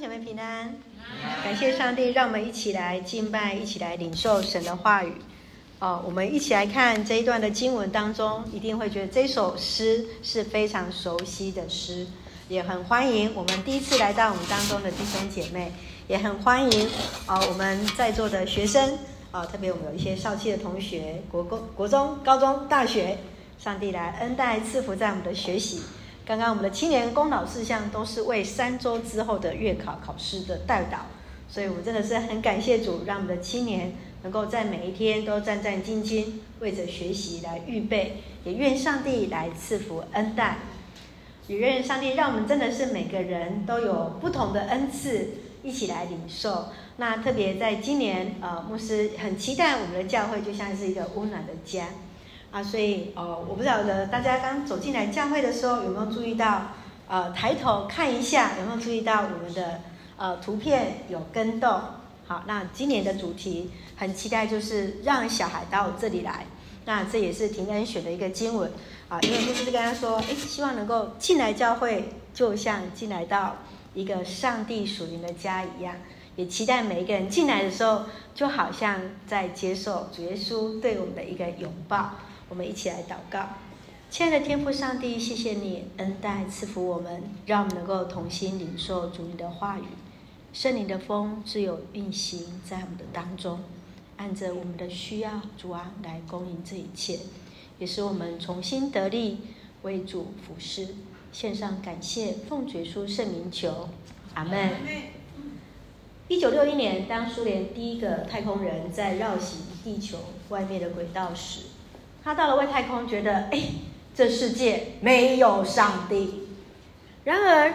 姐妹平安，感谢上帝，让我们一起来敬拜，一起来领受神的话语。哦，我们一起来看这一段的经文当中，一定会觉得这首诗是非常熟悉的诗，也很欢迎我们第一次来到我们当中的弟兄姐妹，也很欢迎啊、哦、我们在座的学生啊、哦，特别我们有一些少气的同学，国公、国中、高中、大学，上帝来恩待赐福在我们的学习。刚刚我们的青年功劳事项都是为三周之后的月考考试的代祷，所以我们真的是很感谢主，让我们的青年能够在每一天都战战兢兢，为着学习来预备，也愿上帝来赐福恩待，也愿上帝让我们真的是每个人都有不同的恩赐，一起来领受。那特别在今年，呃，牧师很期待我们的教会就像是一个温暖的家。啊，所以呃，我不晓得大家刚走进来教会的时候有没有注意到，呃，抬头看一下有没有注意到我们的呃图片有跟动。好，那今年的主题很期待，就是让小孩到这里来。那这也是廷恩选的一个经文啊，因为牧师就跟他说，诶，希望能够进来教会，就像进来到一个上帝属灵的家一样，也期待每一个人进来的时候，就好像在接受主耶稣对我们的一个拥抱。我们一起来祷告，亲爱的天父上帝，谢谢你恩待赐福我们，让我们能够同心领受主你的话语，圣灵的风自有运行在我们的当中，按着我们的需要，主啊来供应这一切，也使我们重新得力，为主服侍，献上感谢，奉主耶稣圣名求，阿门。一九六一年，当苏联第一个太空人在绕行地球外面的轨道时，他到了外太空，觉得哎，这世界没有上帝。然而，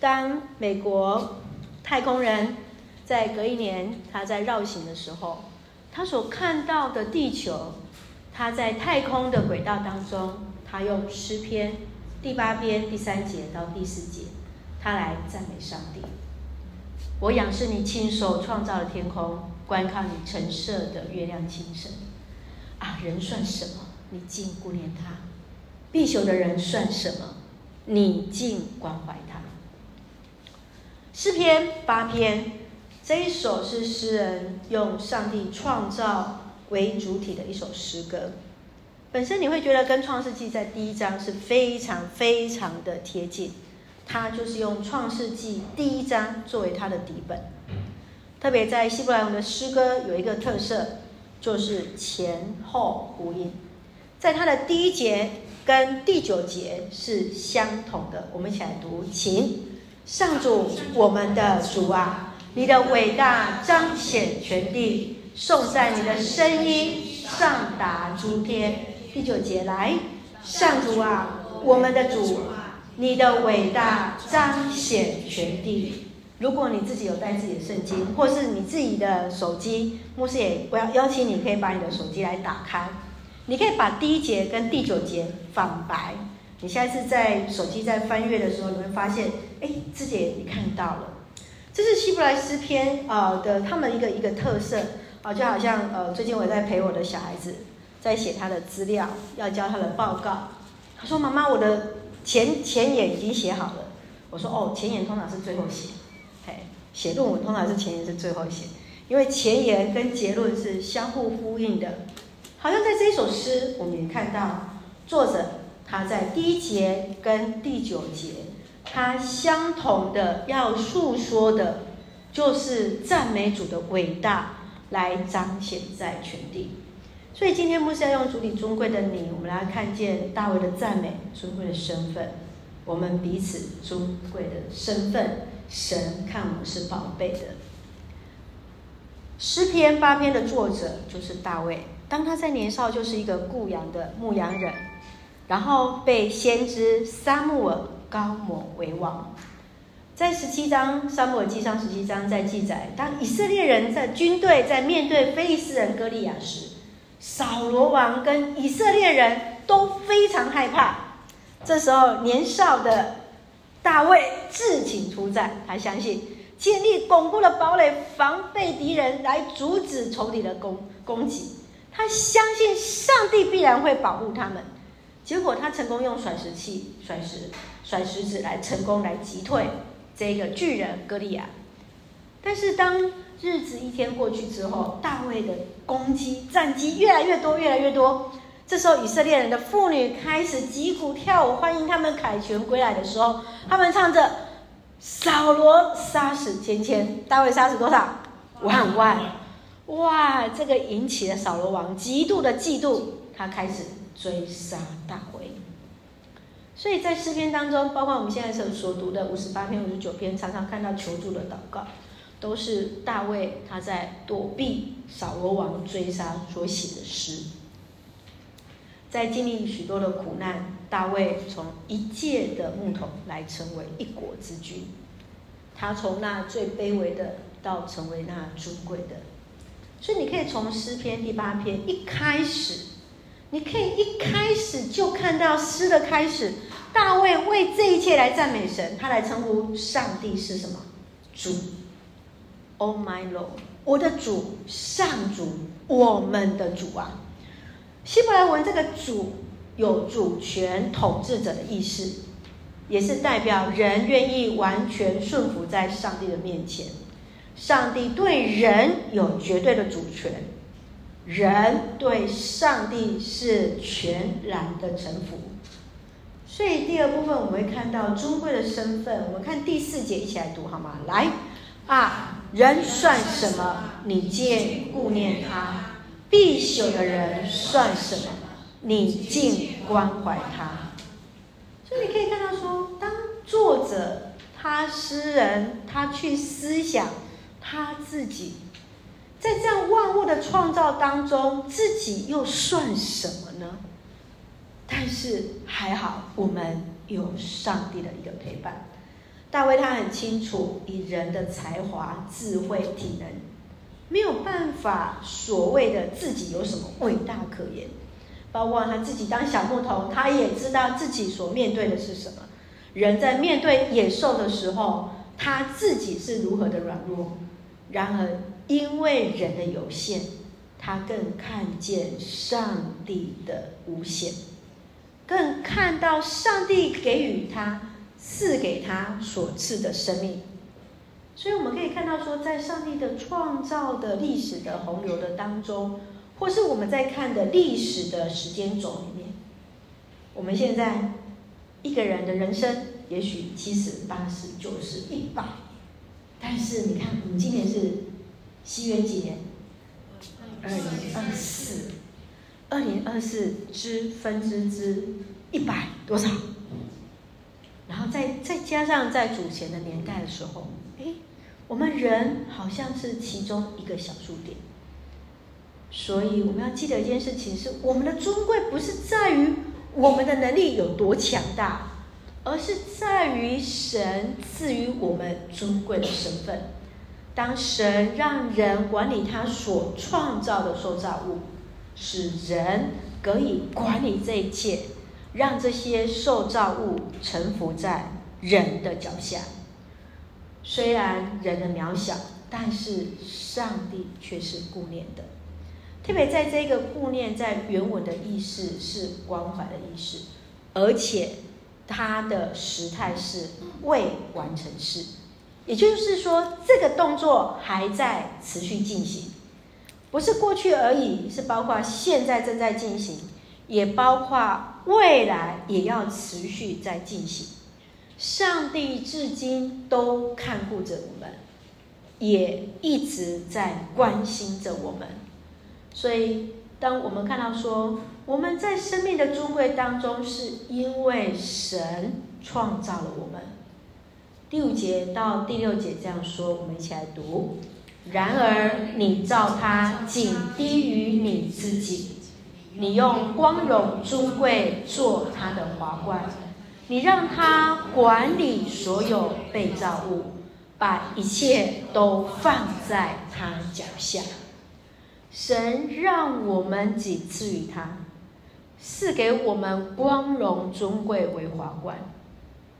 当美国太空人在隔一年他在绕行的时候，他所看到的地球，他在太空的轨道当中，他用诗篇第八篇第三节到第四节，他来赞美上帝。我仰视你亲手创造的天空，观看你陈设的月亮星辰。啊，人算什么？你竟顾念他；必朽的人算什么？你竟关怀他。诗篇八篇这一首是诗人用上帝创造为主体的一首诗歌。本身你会觉得跟创世纪在第一章是非常非常的贴近，他就是用创世纪第一章作为他的底本。特别在希伯来文的诗歌有一个特色。就是前后呼应，在它的第一节跟第九节是相同的。我们一起来读，请上主，我们的主啊，你的伟大彰显全地，颂赞你的声音上达诸天。第九节来，上主啊，我们的主，你的伟大彰显全地。如果你自己有带自己的圣经，或是你自己的手机，牧师也我要邀请你，可以把你的手机来打开。你可以把第一节跟第九节反白。你下一次在手机在翻阅的时候，你会发现，哎，自己也看到了。这是希伯来诗篇啊的他们一个一个特色啊，就好像呃，最近我在陪我的小孩子在写他的资料，要交他的报告。他说：“妈妈，我的前前言已经写好了。”我说：“哦，前言通常是最后写。”嘿写论文通常是前言是最后写，因为前言跟结论是相互呼应的。好像在这首诗，我们也看到作者他在第一节跟第九节，他相同的要诉说的，就是赞美主的伟大来彰显在全地。所以今天牧师要用主里尊贵的你，我们来看见大卫的赞美，尊贵的身份，我们彼此尊贵的身份。神看我们是宝贝的。诗篇八篇的作者就是大卫。当他在年少就是一个雇羊的牧羊人，然后被先知撒母耳膏抹为王。在十七章，撒母耳记上十七章在记载，当以色列人在军队在面对非利士人歌利亚时，扫罗王跟以色列人都非常害怕。这时候年少的。大卫自请出战，他相信建立巩固的堡垒，防备敌人来阻止仇敌的攻攻击。他相信上帝必然会保护他们。结果他成功用甩石器、甩石、甩石子来成功来击退这个巨人歌利亚。但是当日子一天过去之后，大卫的攻击战机越来越多，越来越多。这时候，以色列人的妇女开始击鼓跳舞，欢迎他们凯旋归来的时候，他们唱着“扫罗杀死千千，大卫杀死多少？万万！”哇，这个引起了扫罗王极度的嫉妒，他开始追杀大卫。所以在诗篇当中，包括我们现在所所读的五十八篇、五十九篇，常常看到求助的祷告。都是大卫他在躲避扫罗王追杀所写的诗，在经历许多的苦难，大卫从一介的牧童来成为一国之君，他从那最卑微的到成为那尊贵的，所以你可以从诗篇第八篇一开始，你可以一开始就看到诗的开始，大卫为这一切来赞美神，他来称呼上帝是什么？主。Oh my Lord，我的主，上主，我们的主啊！希伯来文这个主有主权统治者的意思，也是代表人愿意完全顺服在上帝的面前。上帝对人有绝对的主权，人对上帝是全然的臣服。所以第二部分我们会看到尊贵的身份。我们看第四节，一起来读好吗？来啊！人算什么？你竟顾念他；必朽的人算什么？你竟关怀他。所以你可以看到，说当作者他诗人，他去思想他自己，在这样万物的创造当中，自己又算什么呢？但是还好，我们有上帝的一个陪伴。大卫他很清楚，以人的才华、智慧、体能，没有办法所谓的自己有什么伟大可言。包括他自己当小牧童，他也知道自己所面对的是什么。人在面对野兽的时候，他自己是如何的软弱。然而，因为人的有限，他更看见上帝的无限，更看到上帝给予他。赐给他所赐的生命，所以我们可以看到说，在上帝的创造的历史的洪流的当中，或是我们在看的历史的时间轴里面，我们现在一个人的人生也许七十、八十、九十、一百，但是你看，我们今年是西元几年？二零二四，二零二四之分之之一百多少？然后再再加上在主前的年代的时候，哎，我们人好像是其中一个小数点。所以我们要记得一件事情是：我们的尊贵不是在于我们的能力有多强大，而是在于神赐予我们尊贵的身份。当神让人管理他所创造的受造物，使人可以管理这一切。让这些受造物臣服在人的脚下。虽然人的渺小，但是上帝却是顾念的。特别在这个顾念，在原文的意思是关怀的意思，而且它的时态是未完成式，也就是说，这个动作还在持续进行，不是过去而已，是包括现在正在进行。也包括未来也要持续在进行。上帝至今都看顾着我们，也一直在关心着我们。所以，当我们看到说我们在生命的尊贵当中，是因为神创造了我们。第五节到第六节这样说，我们一起来读：然而你造他仅低于你自己。你用光荣尊贵做他的华冠，你让他管理所有被造物，把一切都放在他脚下。神让我们仅次于他，赐给我们光荣尊贵为华冠，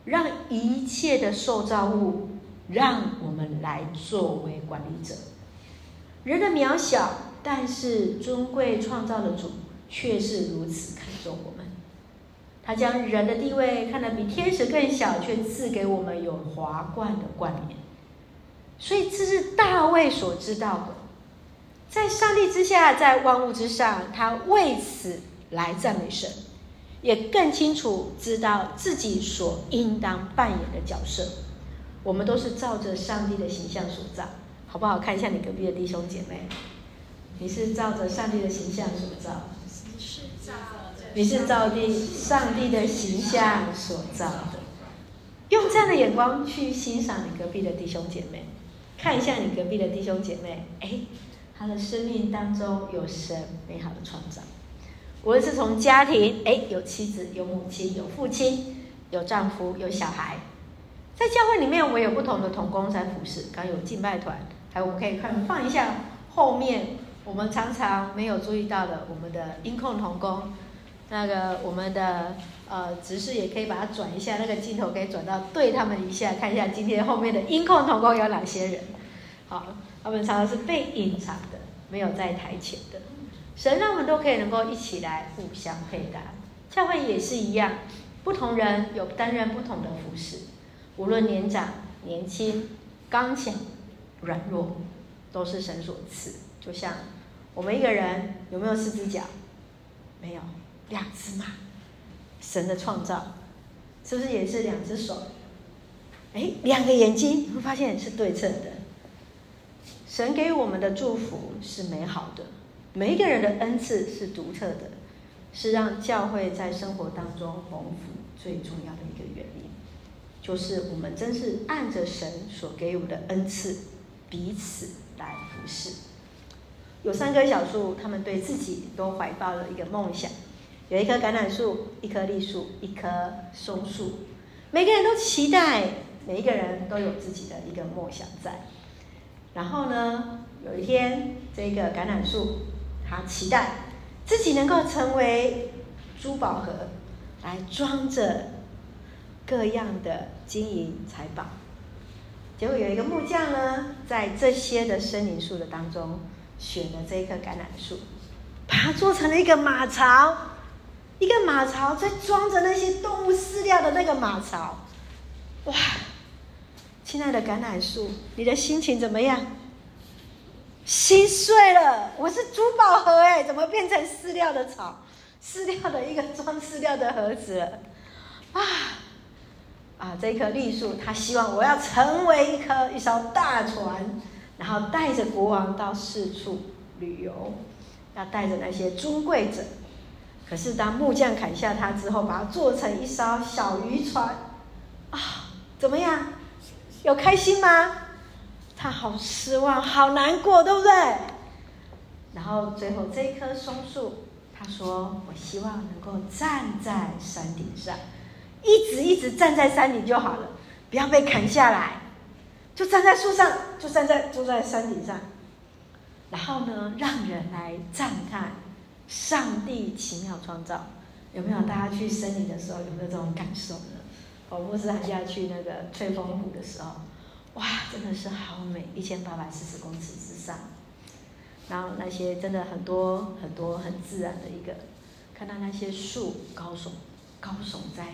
让一切的受造物让我们来作为管理者。人的渺小，但是尊贵创造的主。却是如此看重我们，他将人的地位看得比天使更小，却赐给我们有华冠的冠冕。所以这是大卫所知道的，在上帝之下，在万物之上，他为此来赞美神，也更清楚知道自己所应当扮演的角色。我们都是照着上帝的形象所造，好不好？看一下你隔壁的弟兄姐妹，你是照着上帝的形象所造，你是照地上帝的形象所造的。用这样的眼光去欣赏你隔壁的弟兄姐妹，看一下你隔壁的弟兄姐妹，哎，他的生命当中有神美好的创造。无论是从家庭，哎，有妻子，有母亲，有父亲，有丈夫，有小孩。在教会里面，我有不同的同工在服侍，刚有敬拜团，还有我们可以看放一下后面，我们常常没有注意到的，我们的音控同工，那个我们的呃执事也可以把它转一下，那个镜头可以转到对他们一下，看一下今天后面的音控同工有哪些人。好，他们常常是被隐藏的，没有在台前的。神让我们都可以能够一起来互相配搭，教会也是一样，不同人有担任不同的服侍。无论年长、年轻、刚强、软弱，都是神所赐。就像我们一个人有没有四只脚？没有，两只嘛。神的创造是不是也是两只手？哎，两个眼睛，会发现是对称的。神给我们的祝福是美好的，每一个人的恩赐是独特的，是让教会在生活当中丰富最重要的一个原因。就是我们真是按着神所给我们的恩赐，彼此来服侍。有三棵小树，他们对自己都怀抱了一个梦想。有一棵橄榄树，一棵栗树，一棵松树。每个人都期待，每一个人都有自己的一个梦想在。然后呢，有一天，这个橄榄树，他期待自己能够成为珠宝盒，来装着。各样的金银财宝，结果有一个木匠呢，在这些的森林树的当中，选了这一棵橄榄树，把它做成了一个马槽，一个马槽在装着那些动物饲料的那个马槽。哇，亲爱的橄榄树，你的心情怎么样？心碎了，我是珠宝盒哎，怎么变成饲料的草？饲料的一个装饲料的盒子了啊！啊，这一棵栗树，他希望我要成为一棵一艘大船，然后带着国王到四处旅游，要带着那些尊贵者。可是当木匠砍下它之后，把它做成一艘小渔船，啊，怎么样？有开心吗？他好失望，好难过，对不对？然后最后这一棵松树，他说：“我希望能够站在山顶上。”一直一直站在山顶就好了，不要被砍下来，就站在树上，就站在坐在山顶上，然后呢，让人来赞叹上帝奇妙创造。有没有？大家去森林的时候有没有这种感受呢？我牧师寒假去那个翠峰湖的时候，哇，真的是好美，一千八百四十公尺之上，然后那些真的很多很多很自然的一个，看到那些树高耸高耸在。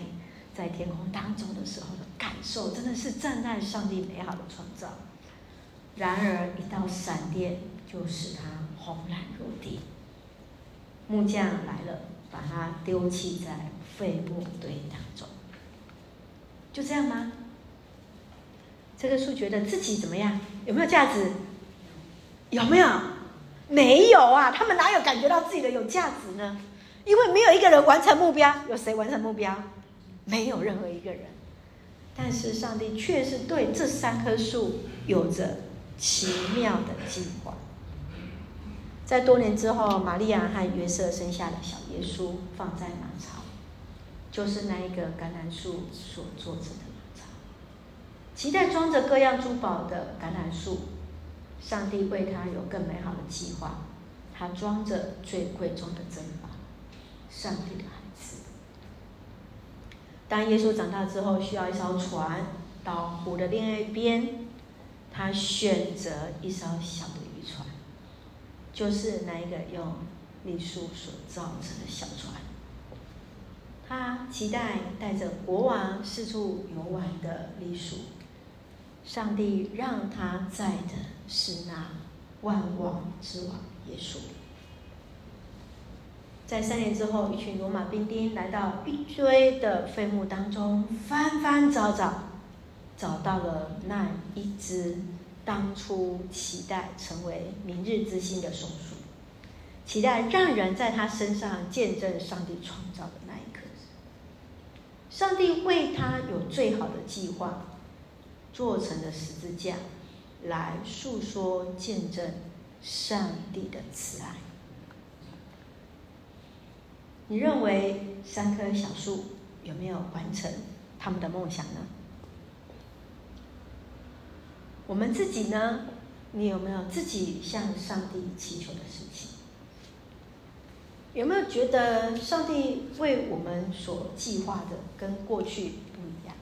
在天空当中的时候的感受，真的是赞叹上帝美好的创造。然而，一道闪电就使它轰然入地。木匠来了，把它丢弃在废木堆当中。就这样吗？这棵树觉得自己怎么样？有没有价值？有没有？没有啊！他们哪有感觉到自己的有价值呢？因为没有一个人完成目标。有谁完成目标？没有任何一个人，但是上帝却是对这三棵树有着奇妙的计划。在多年之后，玛利亚和约瑟生下了小耶稣，放在马槽，就是那一个橄榄树所做成的马槽。期待装着各样珠宝的橄榄树，上帝为他有更美好的计划，他装着最贵重的珍宝，上帝的爱。当耶稣长大之后，需要一艘船到湖的另外一边，他选择一艘小的渔船，就是那一个用栗树所造成的小船。他期待带着国王四处游玩的黎属。上帝让他在的是那万王之王耶稣。在三年之后，一群罗马兵丁来到一堆的废墓当中，翻翻找找，找到了那一只当初期待成为明日之星的松鼠，期待让人在他身上见证上帝创造的那一刻。上帝为他有最好的计划。做成的十字架，来诉说见证上帝的慈爱。你认为三棵小树有没有完成他们的梦想呢？我们自己呢？你有没有自己向上帝祈求的事情？有没有觉得上帝为我们所计划的跟过去不一样？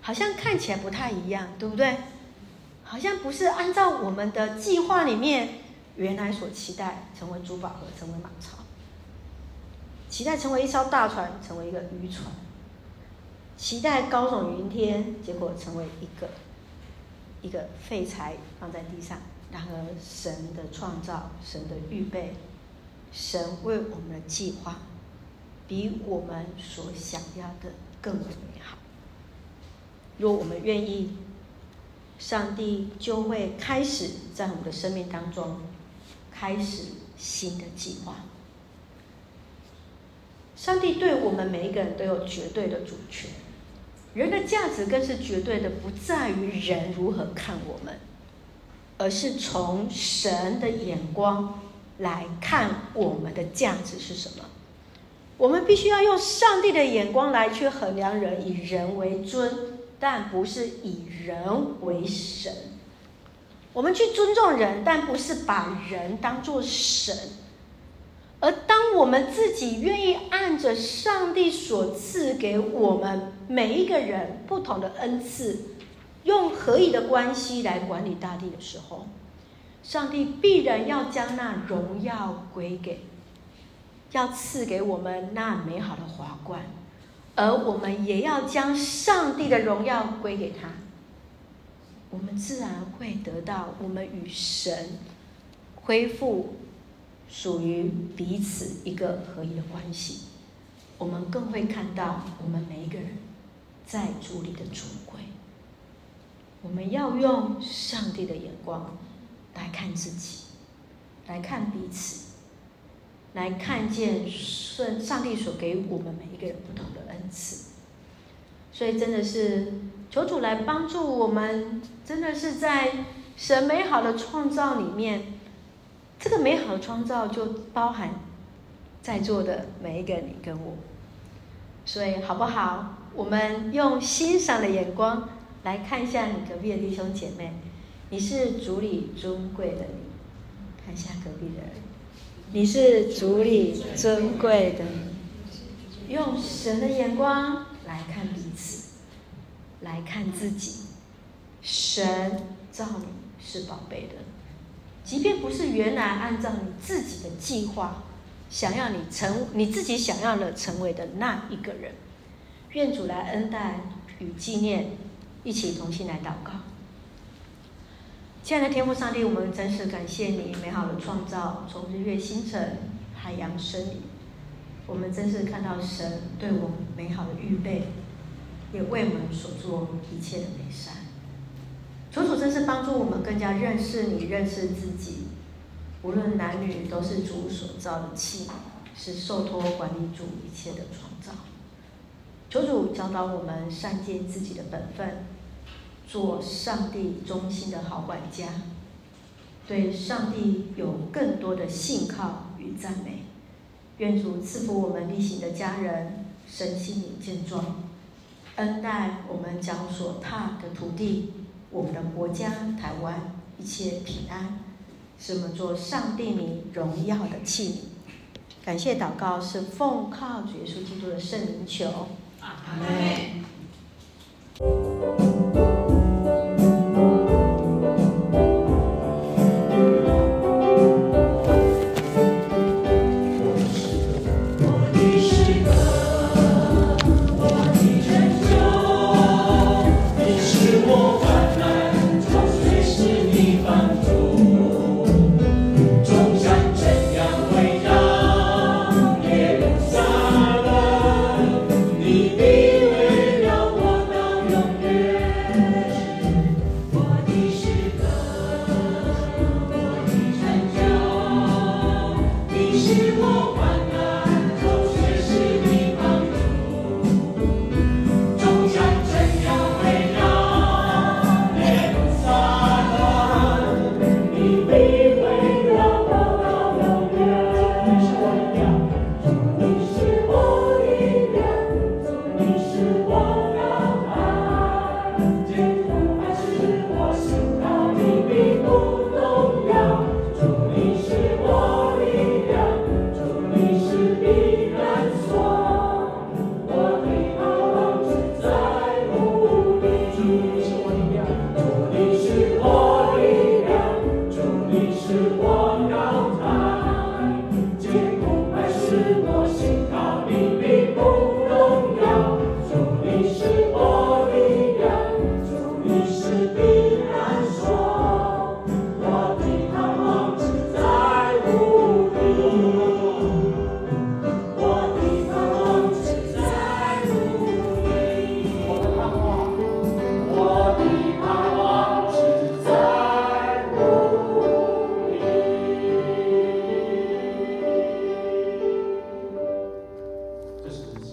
好像看起来不太一样，对不对？好像不是按照我们的计划里面原来所期待成为珠宝盒，成为马超，期待成为一艘大船，成为一个渔船，期待高耸云天，结果成为一个一个废材放在地上。然而，神的创造，神的预备，神为我们的计划，比我们所想要的更为美好。若我们愿意，上帝就会开始在我们的生命当中开始新的计划。上帝对我们每一个人都有绝对的主权，人的价值更是绝对的，不在于人如何看我们，而是从神的眼光来看我们的价值是什么。我们必须要用上帝的眼光来去衡量人，以人为尊。但不是以人为神，我们去尊重人，但不是把人当作神。而当我们自己愿意按着上帝所赐给我们每一个人不同的恩赐，用合一的关系来管理大地的时候，上帝必然要将那荣耀归给，要赐给我们那美好的华冠。而我们也要将上帝的荣耀归给他，我们自然会得到我们与神恢复属于彼此一个合一的关系。我们更会看到我们每一个人在主里的尊贵。我们要用上帝的眼光来看自己，来看彼此。来看见上上帝所给我们每一个人不同的恩赐，所以真的是求主来帮助我们，真的是在神美好的创造里面，这个美好的创造就包含在座的每一个你跟我，所以好不好？我们用欣赏的眼光来看一下你隔壁的弟兄姐妹，你是主里尊贵的你，看一下隔壁的人。你是主里尊贵的你，用神的眼光来看彼此，来看自己。神造你是宝贝的，即便不是原来按照你自己的计划，想要你成你自己想要的成为的那一个人。愿主来恩待与纪念，一起同心来祷告。亲爱的天父上帝，我们真是感谢你美好的创造，从日月星辰、海洋生灵，我们真是看到神对我们美好的预备，也为我们所做一切的美善。求主真是帮助我们更加认识你、认识自己。无论男女，都是主所造的器，是受托管理主一切的创造。求主教导我们善尽自己的本分。做上帝忠心的好管家，对上帝有更多的信靠与赞美。愿主赐福我们力行的家人，身心灵健壮，恩待我们脚所踏的土地，我们的国家台湾一切平安，是我们做上帝名荣耀的器皿。感谢祷告是奉靠主耶稣基督的圣灵求，阿门。